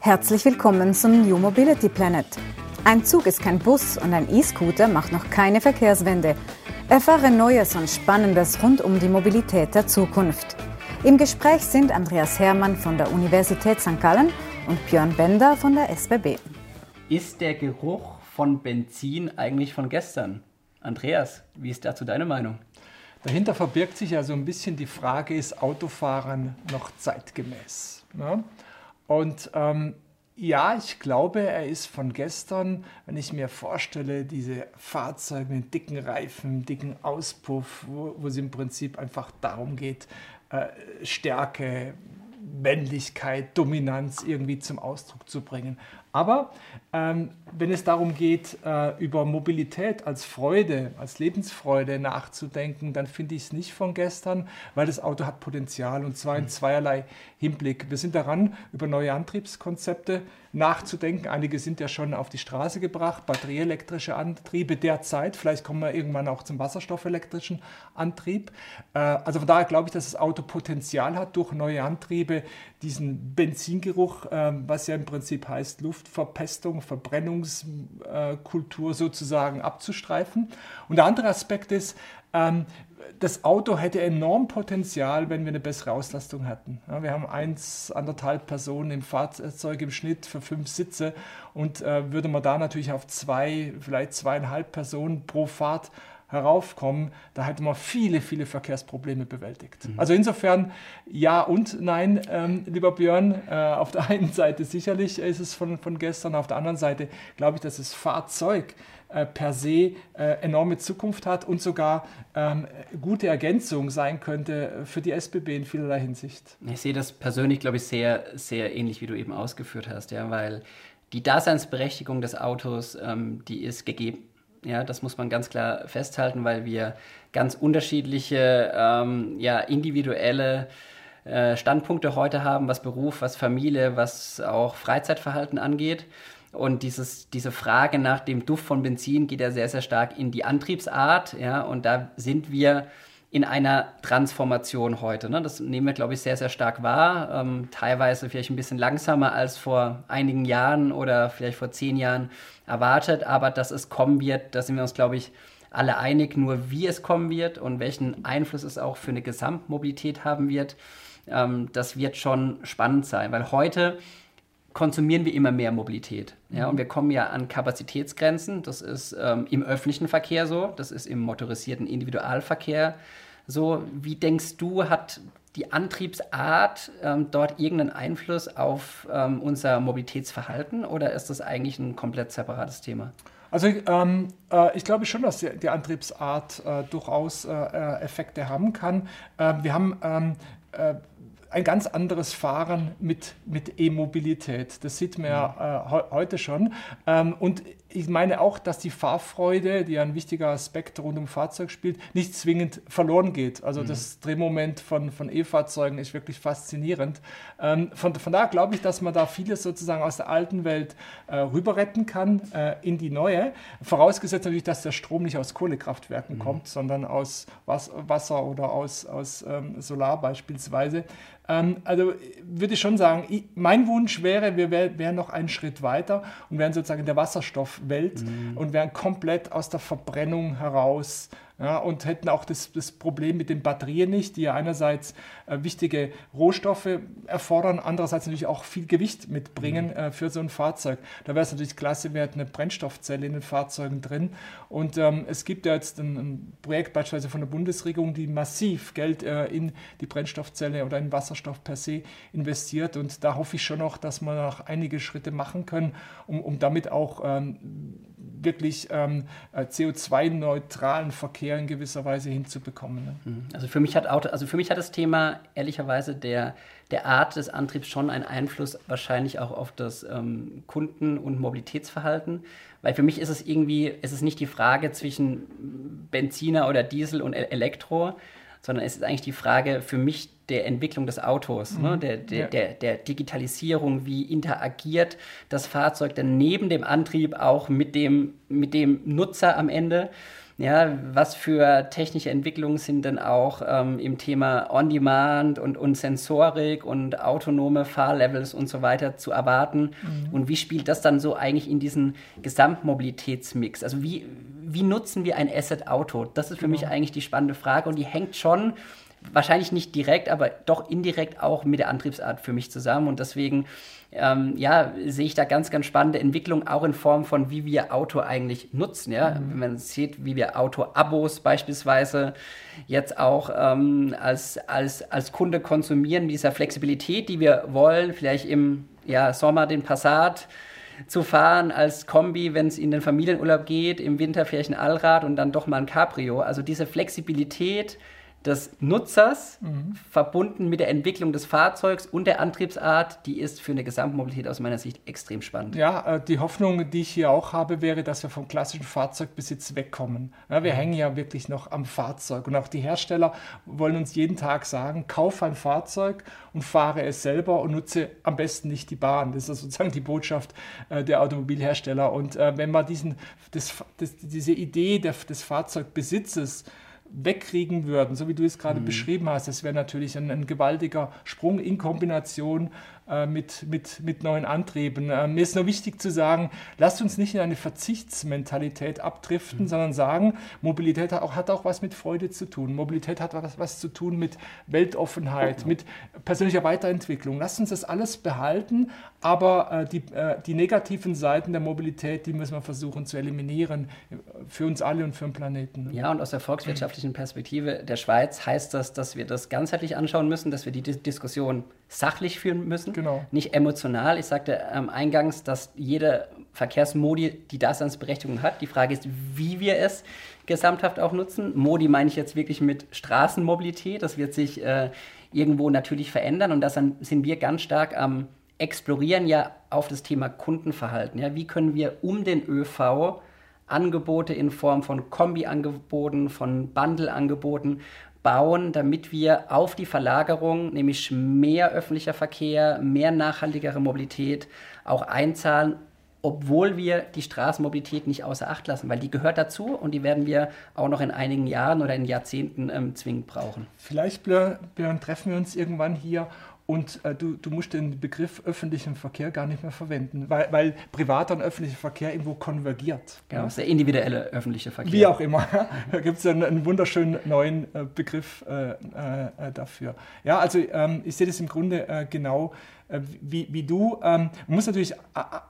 Herzlich willkommen zum New Mobility Planet. Ein Zug ist kein Bus und ein E-Scooter macht noch keine Verkehrswende. Erfahre Neues und Spannendes rund um die Mobilität der Zukunft. Im Gespräch sind Andreas Hermann von der Universität St. Gallen und Björn Bender von der SBB. Ist der Geruch von Benzin eigentlich von gestern? Andreas, wie ist dazu deine Meinung? Dahinter verbirgt sich ja so ein bisschen die Frage, ist Autofahren noch zeitgemäß? Ne? Und ähm, ja, ich glaube, er ist von gestern, wenn ich mir vorstelle, diese Fahrzeuge mit dicken Reifen, dicken Auspuff, wo, wo es im Prinzip einfach darum geht, äh, Stärke, Männlichkeit, Dominanz irgendwie zum Ausdruck zu bringen. Aber ähm, wenn es darum geht, äh, über Mobilität als Freude, als Lebensfreude nachzudenken, dann finde ich es nicht von gestern, weil das Auto hat Potenzial und zwar in mhm. zweierlei Hinblick. Wir sind daran, über neue Antriebskonzepte nachzudenken. Einige sind ja schon auf die Straße gebracht, batterieelektrische Antriebe derzeit. Vielleicht kommen wir irgendwann auch zum wasserstoffelektrischen Antrieb. Äh, also von daher glaube ich, dass das Auto Potenzial hat, durch neue Antriebe diesen Benzingeruch, ähm, was ja im Prinzip heißt Luftverpestung, Verbrennungskultur sozusagen abzustreifen. Und der andere Aspekt ist, ähm, das Auto hätte enorm Potenzial, wenn wir eine bessere Auslastung hätten. Wir haben eins, anderthalb Personen im Fahrzeug im Schnitt für fünf Sitze und äh, würde man da natürlich auf zwei, vielleicht zweieinhalb Personen pro Fahrt heraufkommen, da hätte man viele, viele Verkehrsprobleme bewältigt. Mhm. Also insofern ja und nein, ähm, lieber Björn. Äh, auf der einen Seite sicherlich ist es von, von gestern, auf der anderen Seite glaube ich, dass das Fahrzeug äh, per se äh, enorme Zukunft hat und sogar ähm, gute Ergänzung sein könnte für die SBB in vielerlei Hinsicht. Ich sehe das persönlich, glaube ich, sehr, sehr ähnlich, wie du eben ausgeführt hast, ja, weil die Daseinsberechtigung des Autos, ähm, die ist gegeben. Ja, das muss man ganz klar festhalten, weil wir ganz unterschiedliche, ähm, ja, individuelle äh, Standpunkte heute haben, was Beruf, was Familie, was auch Freizeitverhalten angeht. Und dieses, diese Frage nach dem Duft von Benzin geht ja sehr, sehr stark in die Antriebsart. Ja, und da sind wir in einer Transformation heute. Ne? Das nehmen wir, glaube ich, sehr, sehr stark wahr. Ähm, teilweise vielleicht ein bisschen langsamer als vor einigen Jahren oder vielleicht vor zehn Jahren erwartet. Aber dass es kommen wird, da sind wir uns, glaube ich, alle einig. Nur wie es kommen wird und welchen Einfluss es auch für eine Gesamtmobilität haben wird, ähm, das wird schon spannend sein. Weil heute konsumieren wir immer mehr Mobilität. Ja, und wir kommen ja an Kapazitätsgrenzen. Das ist ähm, im öffentlichen Verkehr so, das ist im motorisierten Individualverkehr so. Wie denkst du, hat die Antriebsart ähm, dort irgendeinen Einfluss auf ähm, unser Mobilitätsverhalten oder ist das eigentlich ein komplett separates Thema? Also ähm, äh, ich glaube schon, dass die, die Antriebsart äh, durchaus äh, äh Effekte haben kann. Ähm, wir haben ähm, äh, ein ganz anderes Fahren mit, mit E-Mobilität. Das sieht man ja mhm. äh, heute schon. Ähm, und ich meine auch, dass die Fahrfreude, die ein wichtiger Aspekt rund um Fahrzeug spielt, nicht zwingend verloren geht. Also mhm. das Drehmoment von, von E-Fahrzeugen ist wirklich faszinierend. Ähm, von, von daher glaube ich, dass man da vieles sozusagen aus der alten Welt äh, rüber retten kann äh, in die neue. Vorausgesetzt natürlich, dass der Strom nicht aus Kohlekraftwerken mhm. kommt, sondern aus Was Wasser oder aus, aus ähm, Solar beispielsweise. Ähm, also würde ich schon sagen, mein Wunsch wäre, wir wären noch einen Schritt weiter und wären sozusagen in der Wasserstoffwelt mhm. und wären komplett aus der Verbrennung heraus ja, und hätten auch das, das Problem mit den Batterien nicht, die ja einerseits äh, wichtige Rohstoffe erfordern, andererseits natürlich auch viel Gewicht mitbringen mhm. äh, für so ein Fahrzeug. Da wäre es natürlich klasse, wir hätten eine Brennstoffzelle in den Fahrzeugen drin. Und ähm, es gibt ja jetzt ein, ein, Projekt beispielsweise von der Bundesregierung, die massiv Geld äh, in die Brennstoffzelle oder in Wasserstoff per se investiert. Und da hoffe ich schon noch, dass wir noch einige Schritte machen können, um, um damit auch ähm, wirklich ähm, äh, CO2-neutralen Verkehr in gewisser Weise hinzubekommen. Ne? Mhm. Also für mich hat Auto, also für mich hat das Thema ehrlicherweise der, der Art des Antriebs schon einen Einfluss wahrscheinlich auch auf das ähm, Kunden- und Mobilitätsverhalten. Weil für mich ist es irgendwie, ist es nicht die Frage zwischen Benziner oder Diesel und Elektro, sondern es ist eigentlich die Frage für mich der Entwicklung des Autos, ne? mhm. ne? der, der, ja. der, der, Digitalisierung, wie interagiert das Fahrzeug dann neben dem Antrieb auch mit dem, mit dem Nutzer am Ende. Ja, was für technische Entwicklungen sind denn auch ähm, im Thema On-Demand und, und Sensorik und autonome Fahrlevels und so weiter zu erwarten? Mhm. Und wie spielt das dann so eigentlich in diesen Gesamtmobilitätsmix? Also wie, wie nutzen wir ein Asset-Auto? Das ist für genau. mich eigentlich die spannende Frage und die hängt schon wahrscheinlich nicht direkt, aber doch indirekt auch mit der Antriebsart für mich zusammen. Und deswegen ähm, ja, sehe ich da ganz, ganz spannende Entwicklungen, auch in Form von, wie wir Auto eigentlich nutzen. Ja? Mhm. Wenn man sieht, wie wir Auto-Abos beispielsweise jetzt auch ähm, als, als, als Kunde konsumieren, dieser Flexibilität, die wir wollen, vielleicht im ja, Sommer den Passat zu fahren als Kombi, wenn es in den Familienurlaub geht, im Winter vielleicht ein Allrad und dann doch mal ein Cabrio. Also diese Flexibilität, des Nutzers mhm. verbunden mit der Entwicklung des Fahrzeugs und der Antriebsart, die ist für eine Gesamtmobilität aus meiner Sicht extrem spannend. Ja, äh, die Hoffnung, die ich hier auch habe, wäre, dass wir vom klassischen Fahrzeugbesitz wegkommen. Ja, wir mhm. hängen ja wirklich noch am Fahrzeug und auch die Hersteller wollen uns jeden Tag sagen, kauf ein Fahrzeug und fahre es selber und nutze am besten nicht die Bahn. Das ist sozusagen die Botschaft äh, der Automobilhersteller. Und äh, wenn man diesen, das, das, diese Idee des Fahrzeugbesitzes wegkriegen würden, so wie du es gerade mhm. beschrieben hast, das wäre natürlich ein, ein, gewaltiger Sprung in Kombination mit, mit, mit neuen Antrieben. Äh, mir ist nur wichtig zu sagen, lasst uns nicht in eine Verzichtsmentalität abdriften, mhm. sondern sagen, Mobilität hat auch, hat auch was mit Freude zu tun. Mobilität hat was, was zu tun mit Weltoffenheit, mhm. mit persönlicher Weiterentwicklung. Lasst uns das alles behalten, aber äh, die, äh, die negativen Seiten der Mobilität, die müssen wir versuchen zu eliminieren, für uns alle und für den Planeten. Ja, und aus der volkswirtschaftlichen Perspektive der Schweiz heißt das, dass wir das ganzheitlich anschauen müssen, dass wir die Diskussion sachlich führen müssen, genau. nicht emotional. Ich sagte ähm, eingangs, dass jede Verkehrsmodi die Daseinsberechtigung hat. Die Frage ist, wie wir es gesamthaft auch nutzen. Modi meine ich jetzt wirklich mit Straßenmobilität. Das wird sich äh, irgendwo natürlich verändern und da sind wir ganz stark am Explorieren ja auf das Thema Kundenverhalten. Ja? Wie können wir um den ÖV Angebote in Form von Kombi-Angeboten, von Bundle-Angeboten bauen, damit wir auf die Verlagerung, nämlich mehr öffentlicher Verkehr, mehr nachhaltigere Mobilität auch einzahlen, obwohl wir die Straßenmobilität nicht außer Acht lassen, weil die gehört dazu und die werden wir auch noch in einigen Jahren oder in Jahrzehnten ähm, zwingend brauchen. Vielleicht, Björn, treffen wir uns irgendwann hier und äh, du, du musst den Begriff öffentlichen Verkehr gar nicht mehr verwenden, weil, weil privater und öffentlicher Verkehr irgendwo konvergiert. Genau, ja. der individuelle öffentliche Verkehr. Wie auch immer. da gibt es einen, einen, wunderschönen neuen äh, Begriff äh, äh, dafür. Ja, also ähm, ich sehe das im Grunde äh, genau äh, wie, wie du. Ähm, man muss natürlich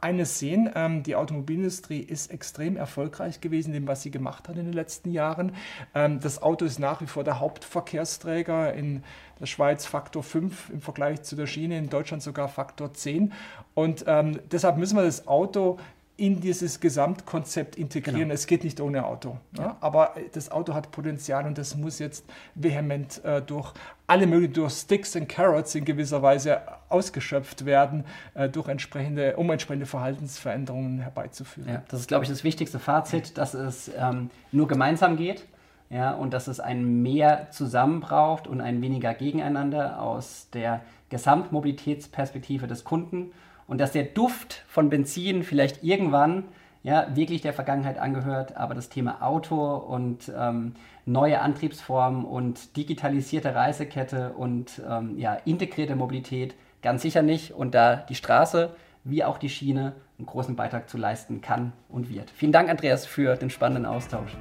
eines sehen, ähm, die Automobilindustrie ist extrem erfolgreich gewesen dem, was sie gemacht hat in den letzten Jahren. Ähm, das Auto ist nach wie vor der Hauptverkehrsträger in der Schweiz Faktor 5 im Vergleich zu der Schiene, in Deutschland sogar Faktor 10. Und ähm, deshalb müssen wir das Auto in dieses Gesamtkonzept integrieren. Genau. Es geht nicht ohne Auto. Ja. Ja? Aber das Auto hat Potenzial und das muss jetzt vehement äh, durch alle möglichen, durch Sticks und Carrots in gewisser Weise ausgeschöpft werden, äh, durch entsprechende, um entsprechende Verhaltensveränderungen herbeizuführen. Ja, das ist, glaube ich, das wichtigste Fazit, dass es ähm, nur gemeinsam geht ja, und dass es ein mehr zusammen braucht und ein weniger gegeneinander aus der Gesamtmobilitätsperspektive des Kunden und dass der Duft von Benzin vielleicht irgendwann ja, wirklich der Vergangenheit angehört, aber das Thema Auto und ähm, neue Antriebsformen und digitalisierte Reisekette und ähm, ja, integrierte Mobilität ganz sicher nicht und da die Straße wie auch die Schiene einen großen Beitrag zu leisten kann und wird. Vielen Dank, Andreas, für den spannenden Austausch.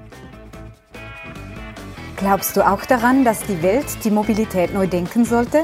Glaubst du auch daran, dass die Welt die Mobilität neu denken sollte?